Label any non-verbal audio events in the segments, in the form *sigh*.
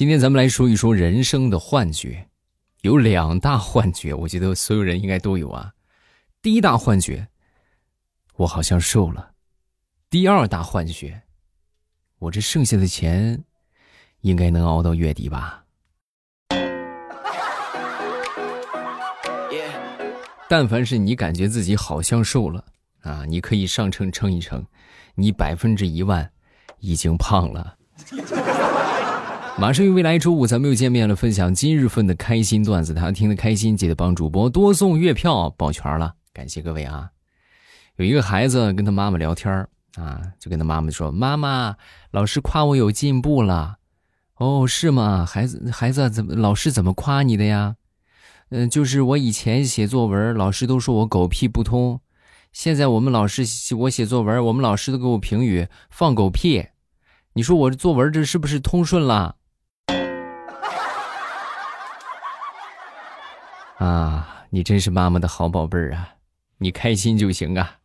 今天咱们来说一说人生的幻觉，有两大幻觉，我觉得所有人应该都有啊。第一大幻觉，我好像瘦了；第二大幻觉，我这剩下的钱应该能熬到月底吧。但凡是你感觉自己好像瘦了啊，你可以上称称一称，你百分之一万已经胖了。马上于未来周五，咱们又见面了，分享今日份的开心段子。大家听得开心，记得帮主播多送月票，保全了，感谢各位啊！有一个孩子跟他妈妈聊天啊，就跟他妈妈说：“妈妈，老师夸我有进步了。”哦，是吗？孩子，孩子怎么？老师怎么夸你的呀？嗯，就是我以前写作文，老师都说我狗屁不通，现在我们老师我写作文，我们老师都给我评语放狗屁。你说我这作文这是不是通顺了？啊，你真是妈妈的好宝贝儿啊！你开心就行啊。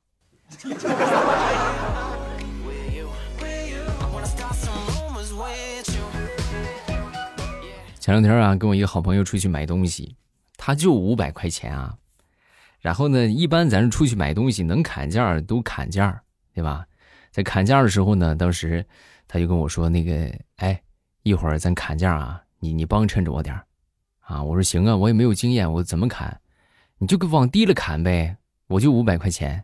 前两天啊，跟我一个好朋友出去买东西，他就五百块钱啊。然后呢，一般咱出去买东西能砍价都砍价，对吧？在砍价的时候呢，当时他就跟我说：“那个，哎，一会儿咱砍价啊，你你帮衬着我点儿。”啊，我说行啊，我也没有经验，我怎么砍？你就给往低了砍呗，我就五百块钱。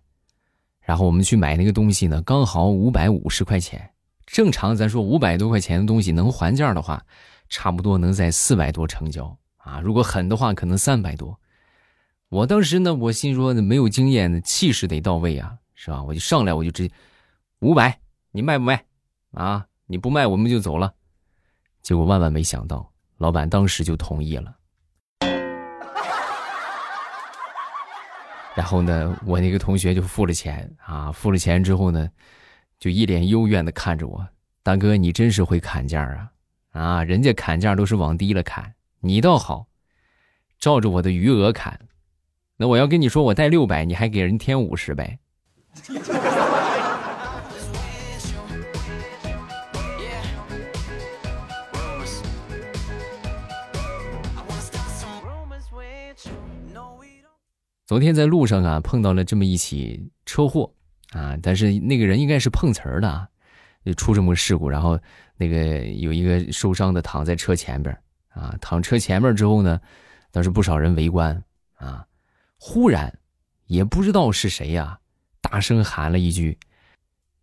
然后我们去买那个东西呢，刚好五百五十块钱。正常咱说五百多块钱的东西能还价的话，差不多能在四百多成交啊。如果狠的话，可能三百多。我当时呢，我心说没有经验，气势得到位啊，是吧？我就上来我就直接五百，你卖不卖？啊，你不卖我们就走了。结果万万没想到。老板当时就同意了，然后呢，我那个同学就付了钱啊，付了钱之后呢，就一脸幽怨的看着我，大哥，你真是会砍价啊！啊，人家砍价都是往低了砍，你倒好，照着我的余额砍，那我要跟你说，我带六百，你还给人添五十呗。昨天在路上啊，碰到了这么一起车祸啊，但是那个人应该是碰瓷儿的，就出这么个事故。然后那个有一个受伤的躺在车前边啊，躺车前面之后呢，当时不少人围观啊。忽然，也不知道是谁呀，大声喊了一句：“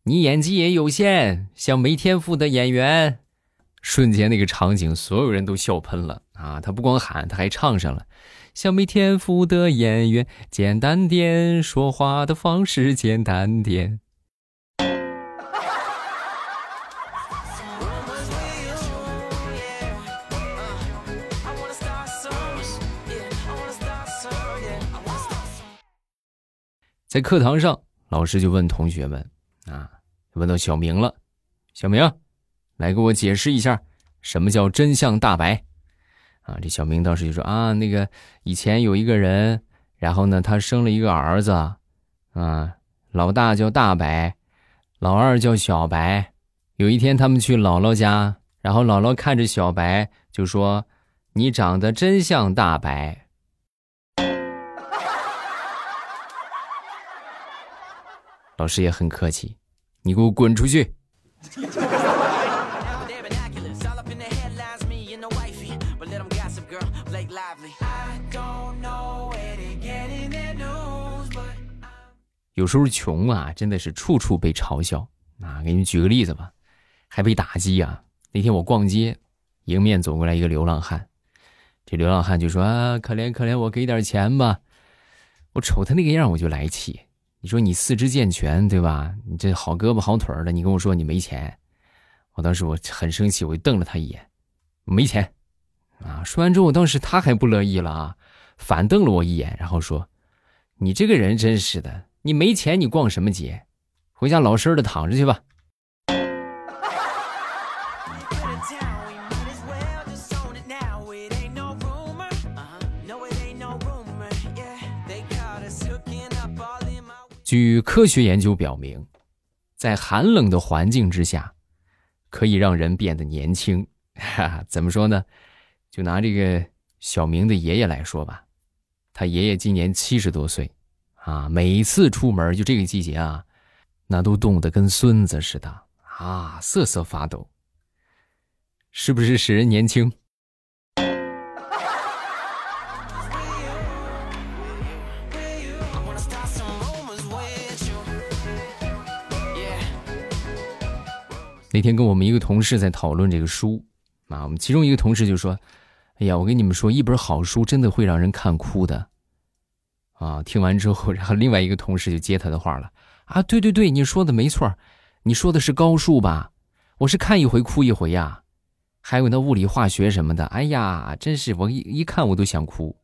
你演技也有限，像没天赋的演员。”瞬间那个场景，所有人都笑喷了啊！他不光喊，他还唱上了。像没天赋的演员，简单点，说话的方式简单点。在课堂上，老师就问同学们啊，问到小明了，小明，来给我解释一下，什么叫真相大白？啊，这小明当时就说啊，那个以前有一个人，然后呢，他生了一个儿子，啊，老大叫大白，老二叫小白。有一天他们去姥姥家，然后姥姥看着小白就说：“你长得真像大白。”老师也很客气，你给我滚出去。有时候穷啊，真的是处处被嘲笑啊！给你举个例子吧，还被打击啊！那天我逛街，迎面走过来一个流浪汉，这流浪汉就说：“啊，可怜可怜，我给点钱吧。”我瞅他那个样，我就来气。你说你四肢健全对吧？你这好胳膊好腿的，你跟我说你没钱，我当时我很生气，我就瞪了他一眼，没钱啊！说完之后，当时他还不乐意了啊，反瞪了我一眼，然后说：“你这个人真是的。”你没钱，你逛什么街？回家老实的躺着去吧。据科学研究表明，在寒冷的环境之下，可以让人变得年轻。哈哈，怎么说呢？就拿这个小明的爷爷来说吧，他爷爷今年七十多岁，啊，每次出门就这个季节啊，那都冻得跟孙子似的啊，瑟瑟发抖。是不是使人年轻？*laughs* 那天跟我们一个同事在讨论这个书，啊，我们其中一个同事就说：“哎呀，我跟你们说，一本好书真的会让人看哭的。”啊，听完之后，然后另外一个同事就接他的话了：“啊，对对对，你说的没错，你说的是高数吧？我是看一回哭一回呀。还有那物理化学什么的，哎呀，真是我一一看我都想哭。”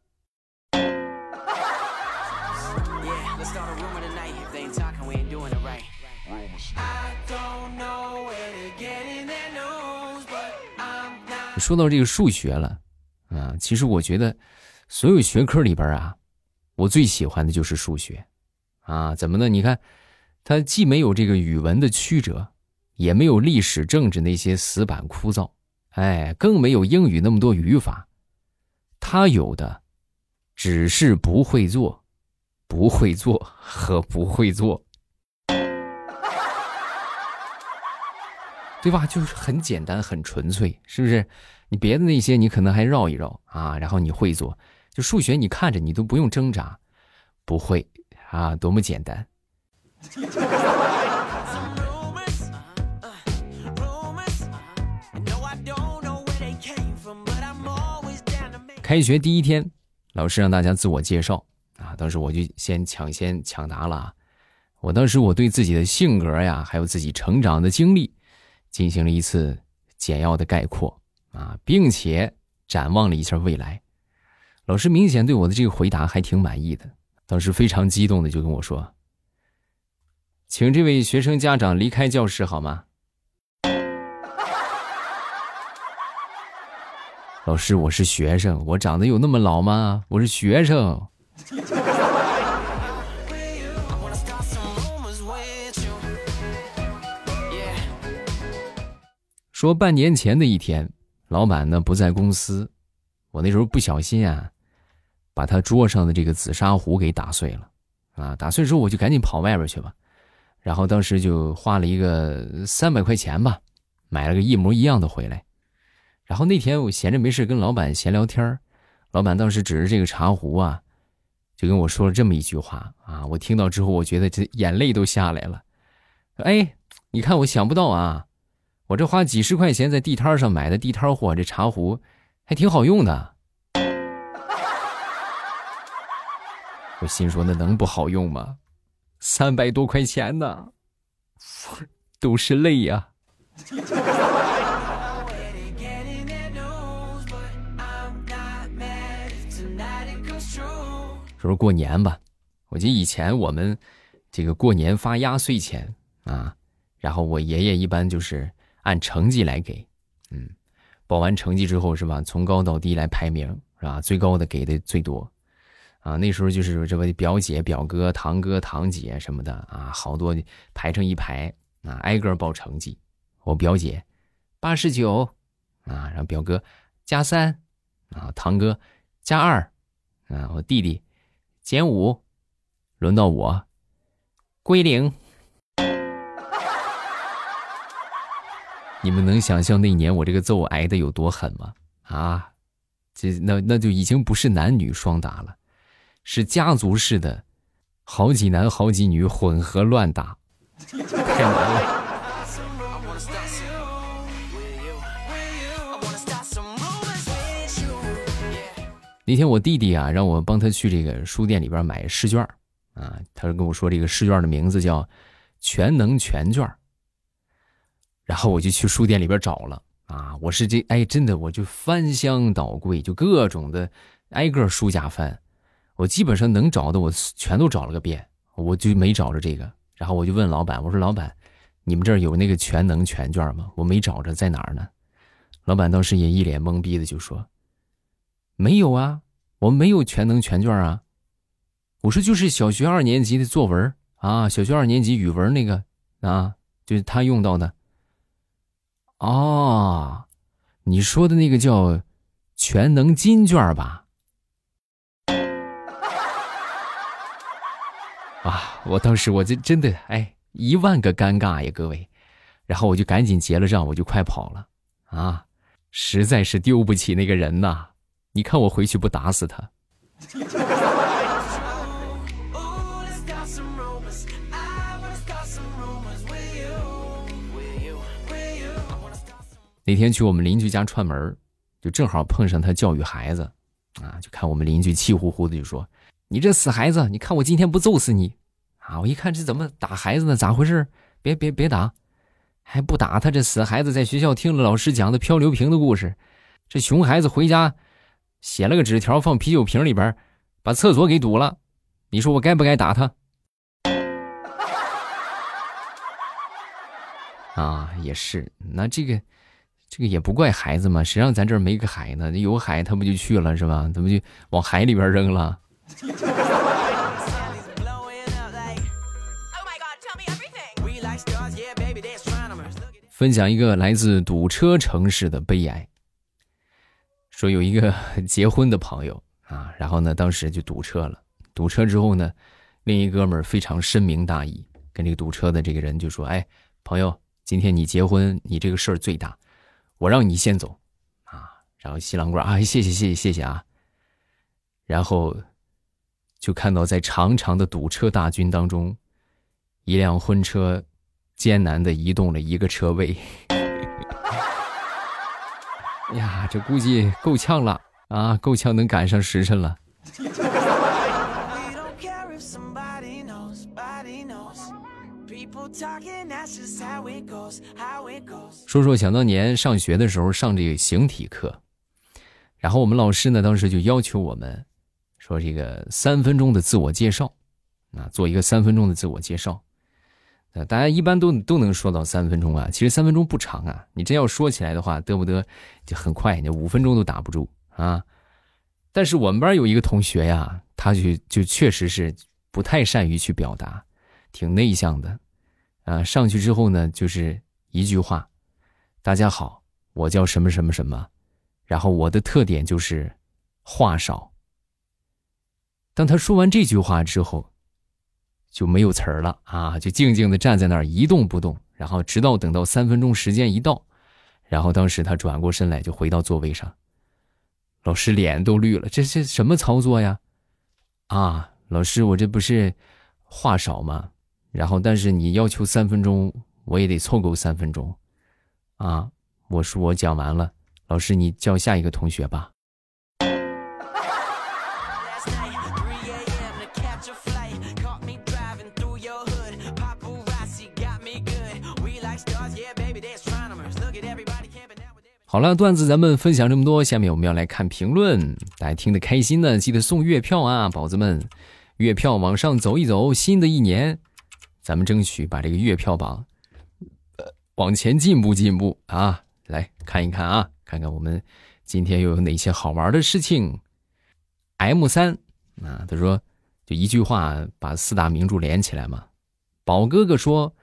说到这个数学了，啊，其实我觉得，所有学科里边啊，我最喜欢的就是数学，啊，怎么呢？你看，它既没有这个语文的曲折，也没有历史政治那些死板枯燥，哎，更没有英语那么多语法，它有的只是不会做，不会做和不会做，对吧？就是很简单，很纯粹，是不是？你别的那些你可能还绕一绕啊，然后你会做，就数学你看着你都不用挣扎，不会啊，多么简单。开学第一天，老师让大家自我介绍啊，当时我就先抢先抢答了。我当时我对自己的性格呀，还有自己成长的经历，进行了一次简要的概括。啊，并且展望了一下未来，老师明显对我的这个回答还挺满意的，当时非常激动的就跟我说：“请这位学生家长离开教室好吗？”老师，我是学生，我长得有那么老吗？我是学生。说半年前的一天。老板呢不在公司，我那时候不小心啊，把他桌上的这个紫砂壶给打碎了，啊，打碎之后我就赶紧跑外边去吧，然后当时就花了一个三百块钱吧，买了个一模一样的回来，然后那天我闲着没事跟老板闲聊天老板当时指着这个茶壶啊，就跟我说了这么一句话啊，我听到之后我觉得这眼泪都下来了，哎，你看我想不到啊。我这花几十块钱在地摊上买的地摊货，这茶壶还挺好用的。我心说，那能不好用吗？三百多块钱呢，都是泪呀。说 *laughs* 说过年吧，我记得以前我们这个过年发压岁钱啊，然后我爷爷一般就是。按成绩来给，嗯，报完成绩之后是吧？从高到低来排名是吧？最高的给的最多，啊，那时候就是这不表姐、表哥、堂哥、堂姐什么的啊，好多排成一排啊，挨个报成绩。我表姐八十九啊，然后表哥加三啊，堂哥加二啊，我弟弟减五，轮到我归零。你们能想象那年我这个揍挨的有多狠吗？啊，这那那就已经不是男女双打了，是家族式的，好几男好几女混合乱打，太难了。那天我弟弟啊，让我帮他去这个书店里边买试卷啊，他就跟我说这个试卷的名字叫“全能全卷”。然后我就去书店里边找了啊，我是这哎，真的我就翻箱倒柜，就各种的挨个书架翻，我基本上能找的我全都找了个遍，我就没找着这个。然后我就问老板，我说老板，你们这儿有那个全能全卷吗？我没找着，在哪儿呢？老板当时也一脸懵逼的就说：“没有啊，我们没有全能全卷啊。”我说就是小学二年级的作文啊，小学二年级语文那个啊，就是他用到的。哦，你说的那个叫全能金卷吧？啊！我当时我这真的哎，一万个尴尬呀，各位。然后我就赶紧结了账，我就快跑了啊！实在是丢不起那个人呐！你看我回去不打死他。那天去我们邻居家串门，就正好碰上他教育孩子，啊，就看我们邻居气呼呼的就说：“你这死孩子，你看我今天不揍死你！”啊，我一看这怎么打孩子呢？咋回事？别别别打，还不打他！这死孩子在学校听了老师讲的漂流瓶的故事，这熊孩子回家写了个纸条放啤酒瓶里边，把厕所给堵了。你说我该不该打他？*laughs* 啊，也是，那这个。这个也不怪孩子嘛，谁让咱这儿没个海呢？有海他不就去了是吧？他不就往海里边扔了？分享一个来自堵车城市的悲哀。说有一个结婚的朋友啊，然后呢，当时就堵车了。堵车之后呢，另一哥们儿非常深明大义，跟这个堵车的这个人就说：“哎，朋友，今天你结婚，你这个事儿最大。”我让你先走，啊，然后新郎官啊，谢谢谢谢谢谢啊，然后就看到在长长的堵车大军当中，一辆婚车艰难的移动了一个车位，哎 *laughs* 呀，这估计够呛了啊，够呛能赶上时辰了。说说想当年上学的时候上这个形体课，然后我们老师呢当时就要求我们说这个三分钟的自我介绍，啊，做一个三分钟的自我介绍。呃，大家一般都都能说到三分钟啊，其实三分钟不长啊，你真要说起来的话，得不得就很快，你五分钟都打不住啊。但是我们班有一个同学呀，他就就确实是不太善于去表达，挺内向的。啊，上去之后呢，就是一句话：“大家好，我叫什么什么什么。”然后我的特点就是话少。当他说完这句话之后，就没有词儿了啊，就静静的站在那儿一动不动。然后直到等到三分钟时间一到，然后当时他转过身来就回到座位上。老师脸都绿了，这是什么操作呀？啊，老师，我这不是话少吗？然后，但是你要求三分钟，我也得凑够三分钟，啊！我说我讲完了，老师你叫下一个同学吧。好了，段子咱们分享这么多，下面我们要来看评论，大家听得开心呢，记得送月票啊，宝子们，月票往上走一走，新的一年。咱们争取把这个月票榜，呃，往前进步进步啊！来看一看啊，看看我们今天又有哪些好玩的事情。M 三啊，他说就一句话把四大名著连起来嘛。宝哥哥说，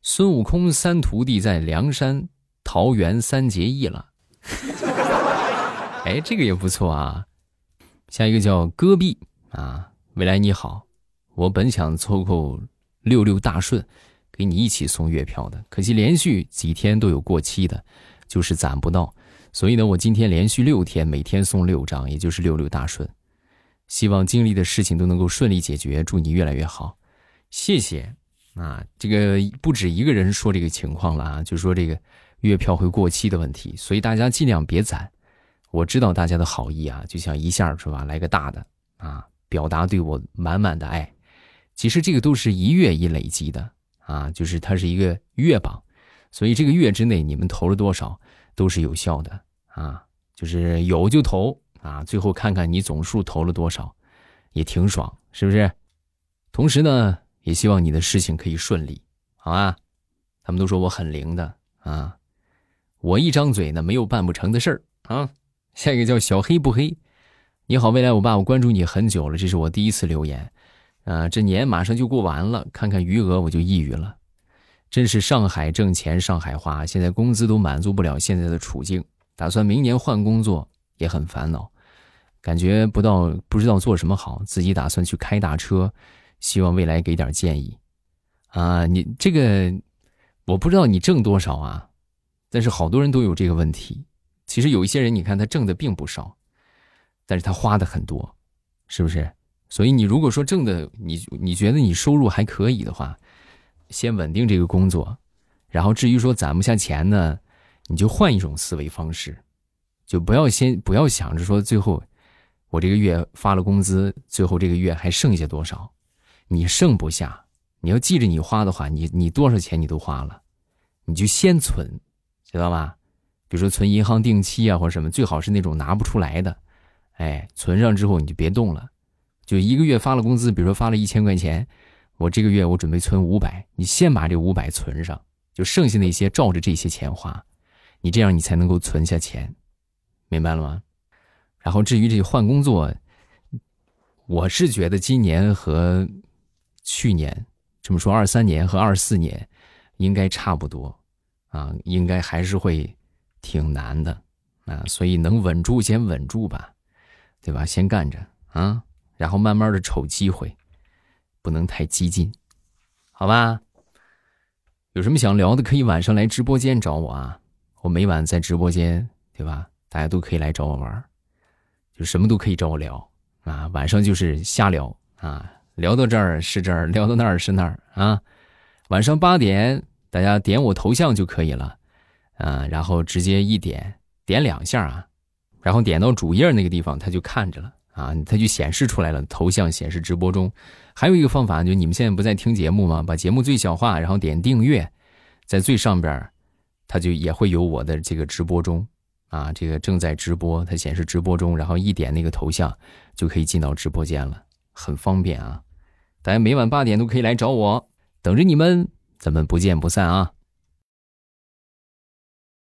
孙悟空三徒弟在梁山桃园三结义了。*laughs* 哎，这个也不错啊。下一个叫戈壁啊，未来你好，我本想凑够。六六大顺，给你一起送月票的，可惜连续几天都有过期的，就是攒不到，所以呢，我今天连续六天，每天送六张，也就是六六大顺。希望经历的事情都能够顺利解决，祝你越来越好，谢谢啊！这个不止一个人说这个情况了啊，就说这个月票会过期的问题，所以大家尽量别攒。我知道大家的好意啊，就想一下是吧，来个大的啊，表达对我满满的爱。其实这个都是一月一累积的 *laughs* 啊，就是它是一个月榜，所以这个月之内你们投了多少都是有效的啊，就是有就投啊，最后看看你总数投了多少，也挺爽，是不是？同时呢，也希望你的事情可以顺利，好啊。他们都说我很灵的啊，我一张嘴呢没有办不成的事儿啊。下一个叫小黑不黑，你好，未来我爸，我关注你很久了，这是我第一次留言。啊，这年马上就过完了，看看余额我就抑郁了。真是上海挣钱，上海花，现在工资都满足不了现在的处境。打算明年换工作，也很烦恼，感觉不到不知道做什么好，自己打算去开大车，希望未来给点建议。啊，你这个我不知道你挣多少啊，但是好多人都有这个问题。其实有一些人，你看他挣的并不少，但是他花的很多，是不是？所以你如果说挣的你你觉得你收入还可以的话，先稳定这个工作，然后至于说攒不下钱呢，你就换一种思维方式，就不要先不要想着说最后我这个月发了工资，最后这个月还剩下多少，你剩不下，你要记着你花的话，你你多少钱你都花了，你就先存，知道吧？比如说存银行定期啊或者什么，最好是那种拿不出来的，哎，存上之后你就别动了。就一个月发了工资，比如说发了一千块钱，我这个月我准备存五百，你先把这五百存上，就剩下那些照着这些钱花，你这样你才能够存下钱，明白了吗？然后至于这换工作，我是觉得今年和去年这么说，二三年和二四年应该差不多啊，应该还是会挺难的啊，所以能稳住先稳住吧，对吧？先干着啊。然后慢慢的瞅机会，不能太激进，好吧？有什么想聊的，可以晚上来直播间找我啊！我每晚在直播间，对吧？大家都可以来找我玩，就什么都可以找我聊啊！晚上就是瞎聊啊，聊到这儿是这儿，聊到那儿是那儿啊！晚上八点，大家点我头像就可以了，啊，然后直接一点点两下啊，然后点到主页那个地方，他就看着了。啊，它就显示出来了，头像显示直播中。还有一个方法，就你们现在不在听节目吗？把节目最小化，然后点订阅，在最上边，它就也会有我的这个直播中。啊，这个正在直播，它显示直播中，然后一点那个头像，就可以进到直播间了，很方便啊。大家每晚八点都可以来找我，等着你们，咱们不见不散啊。